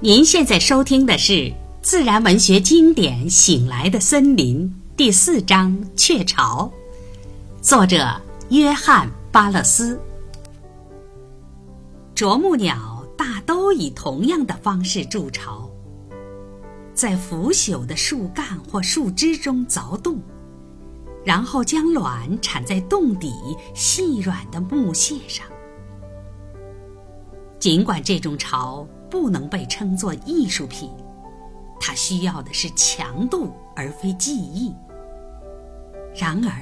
您现在收听的是自然文学经典《醒来的森林》第四章《雀巢》，作者约翰·巴勒斯。啄木鸟大都以同样的方式筑巢，在腐朽的树干或树枝中凿洞，然后将卵产在洞底细软的木屑上。尽管这种巢不能被称作艺术品，它需要的是强度而非技艺。然而，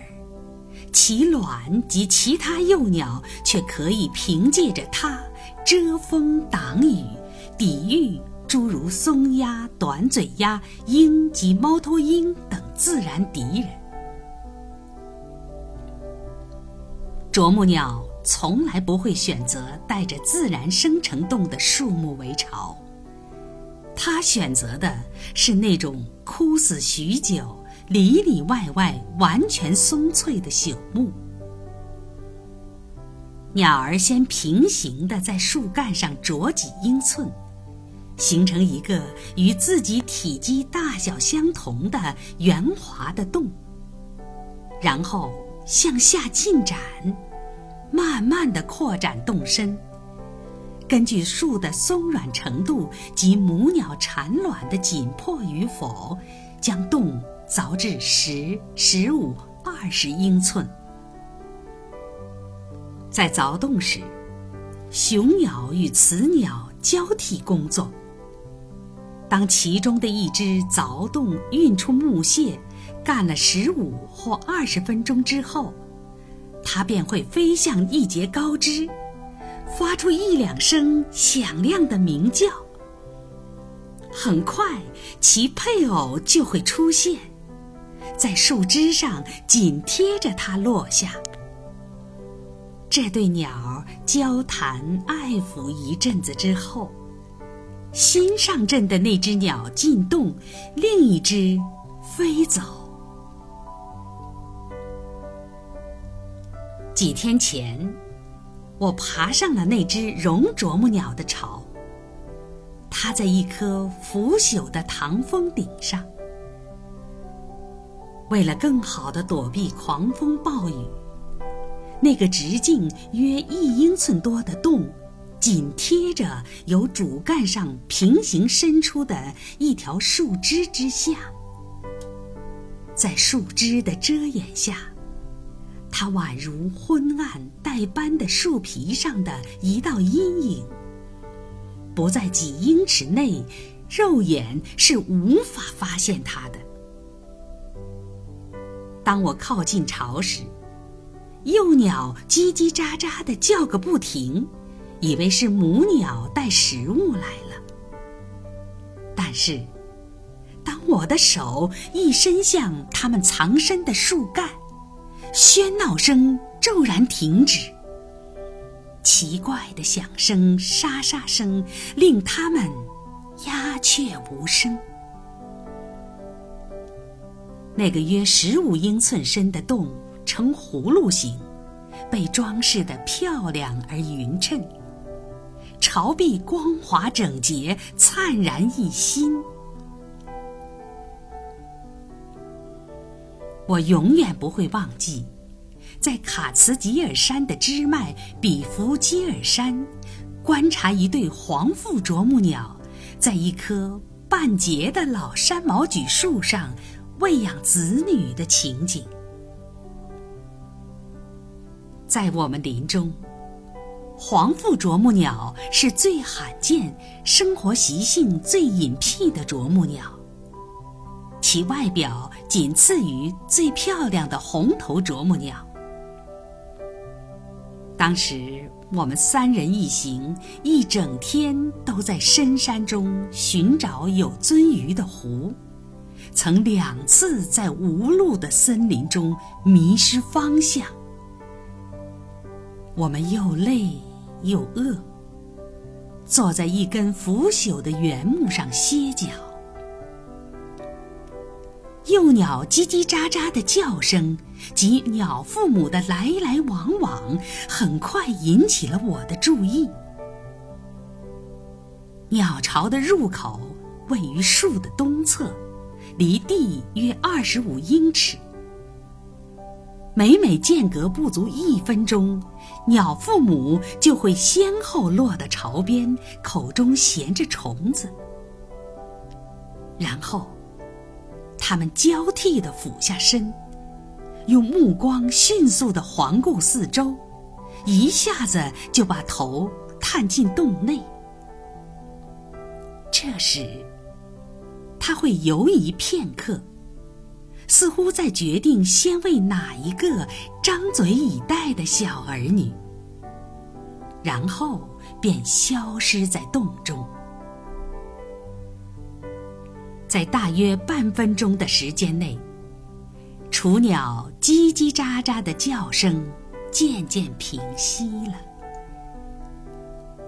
其卵及其他幼鸟却可以凭借着它遮风挡雨，抵御诸如松鸦、短嘴鸦、鹰及猫头鹰等自然敌人。啄木鸟。从来不会选择带着自然生成洞的树木为巢，它选择的是那种枯死许久、里里外外完全松脆的朽木。鸟儿先平行地在树干上啄几英寸，形成一个与自己体积大小相同的圆滑的洞，然后向下进展。慢慢地扩展洞身，根据树的松软程度及母鸟产卵的紧迫与否，将洞凿至十、十五、二十英寸。在凿洞时，雄鸟与雌鸟交替工作。当其中的一只凿洞运出木屑，干了十五或二十分钟之后，它便会飞向一节高枝，发出一两声响亮的鸣叫。很快，其配偶就会出现，在树枝上紧贴着它落下。这对鸟交谈爱抚一阵子之后，新上阵的那只鸟进洞，另一只飞走。几天前，我爬上了那只绒啄木鸟的巢。它在一棵腐朽的唐风顶上。为了更好地躲避狂风暴雨，那个直径约一英寸多的洞，紧贴着由主干上平行伸出的一条树枝之下，在树枝的遮掩下。它宛如昏暗带斑的树皮上的一道阴影，不在几英尺内，肉眼是无法发现它的。当我靠近巢时，幼鸟叽叽喳喳地叫个不停，以为是母鸟带食物来了。但是，当我的手一伸向它们藏身的树干，喧闹声骤然停止，奇怪的响声、沙沙声令他们鸦雀无声。那个约十五英寸深的洞呈葫芦形，被装饰得漂亮而匀称，巢壁光滑整洁、灿然一新。我永远不会忘记，在卡茨吉尔山的支脉比弗基尔山，观察一对黄腹啄木鸟在一棵半截的老山毛榉树上喂养子女的情景。在我们林中，黄腹啄木鸟是最罕见、生活习性最隐僻的啄木鸟。其外表仅次于最漂亮的红头啄木鸟。当时我们三人一行一整天都在深山中寻找有鳟鱼的湖，曾两次在无路的森林中迷失方向。我们又累又饿，坐在一根腐朽的原木上歇脚。幼鸟叽叽喳喳的叫声及鸟父母的来来往往，很快引起了我的注意。鸟巢的入口位于树的东侧，离地约二十五英尺。每每间隔不足一分钟，鸟父母就会先后落到巢边，口中衔着虫子，然后，他们交替地俯下身，用目光迅速地环顾四周，一下子就把头探进洞内。这时，他会犹疑片刻。似乎在决定先喂哪一个张嘴以待的小儿女，然后便消失在洞中。在大约半分钟的时间内，雏鸟叽叽喳喳的叫声渐渐平息了，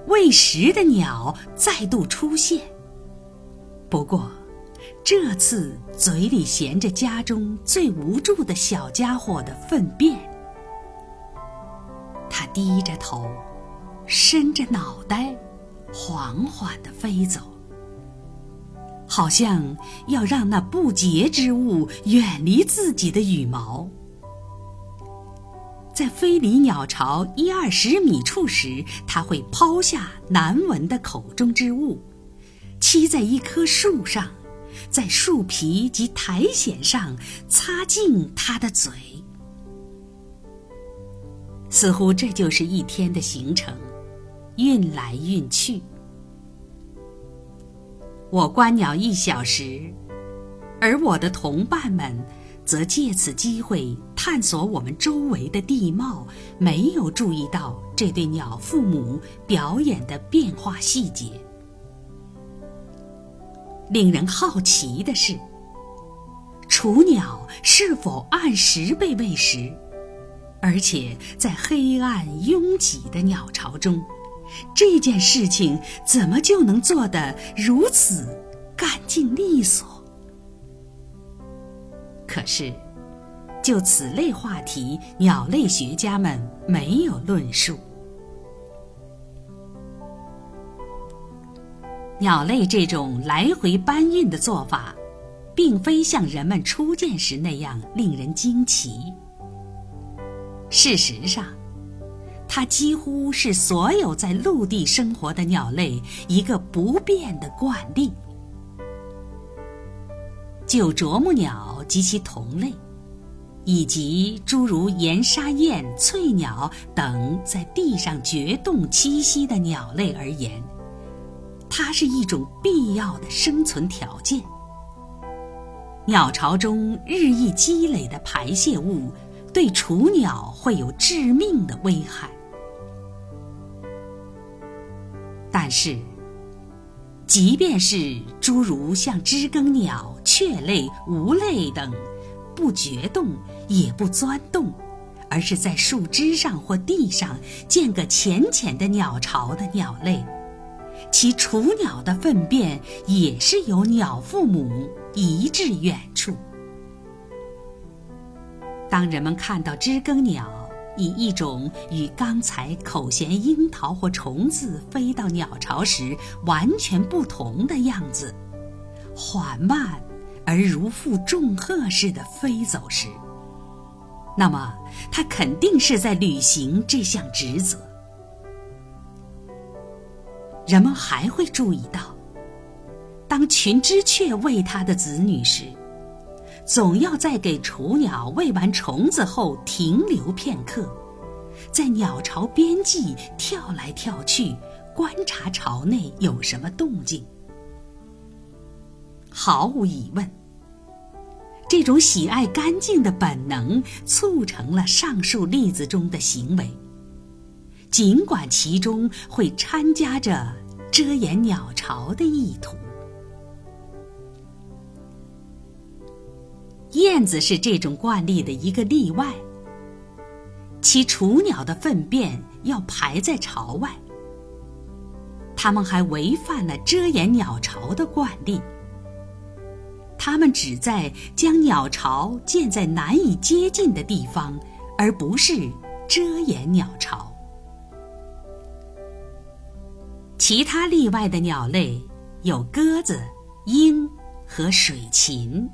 喂食的鸟再度出现。不过。这次嘴里衔着家中最无助的小家伙的粪便，他低着头，伸着脑袋，缓缓地飞走，好像要让那不洁之物远离自己的羽毛。在飞离鸟巢一二十米处时，他会抛下难闻的口中之物，栖在一棵树上。在树皮及苔藓上擦净它的嘴，似乎这就是一天的行程，运来运去。我观鸟一小时，而我的同伴们则借此机会探索我们周围的地貌，没有注意到这对鸟父母表演的变化细节。令人好奇的是，雏鸟是否按时被喂食？而且在黑暗拥挤的鸟巢中，这件事情怎么就能做得如此干净利索？可是，就此类话题，鸟类学家们没有论述。鸟类这种来回搬运的做法，并非像人们初见时那样令人惊奇。事实上，它几乎是所有在陆地生活的鸟类一个不变的惯例。就啄木鸟及其同类，以及诸如岩沙燕、翠鸟等在地上掘洞栖息的鸟类而言，它是一种必要的生存条件。鸟巢中日益积累的排泄物，对雏鸟会有致命的危害。但是，即便是诸如像知更鸟、雀类、无类等，不掘洞也不钻洞，而是在树枝上或地上建个浅浅的鸟巢的鸟类。其雏鸟的粪便也是由鸟父母移至远处。当人们看到知更鸟以一种与刚才口衔樱桃或虫子飞到鸟巢时完全不同的样子，缓慢而如负重荷似的飞走时，那么它肯定是在履行这项职责。人们还会注意到，当群知雀喂它的子女时，总要在给雏鸟喂完虫子后停留片刻，在鸟巢边际跳来跳去，观察巢内有什么动静。毫无疑问，这种喜爱干净的本能促成了上述例子中的行为。尽管其中会掺加着遮掩鸟巢的意图，燕子是这种惯例的一个例外。其雏鸟的粪便要排在巢外，它们还违反了遮掩鸟巢的惯例。它们只在将鸟巢建在难以接近的地方，而不是遮掩鸟巢。其他例外的鸟类有鸽子、鹰和水禽。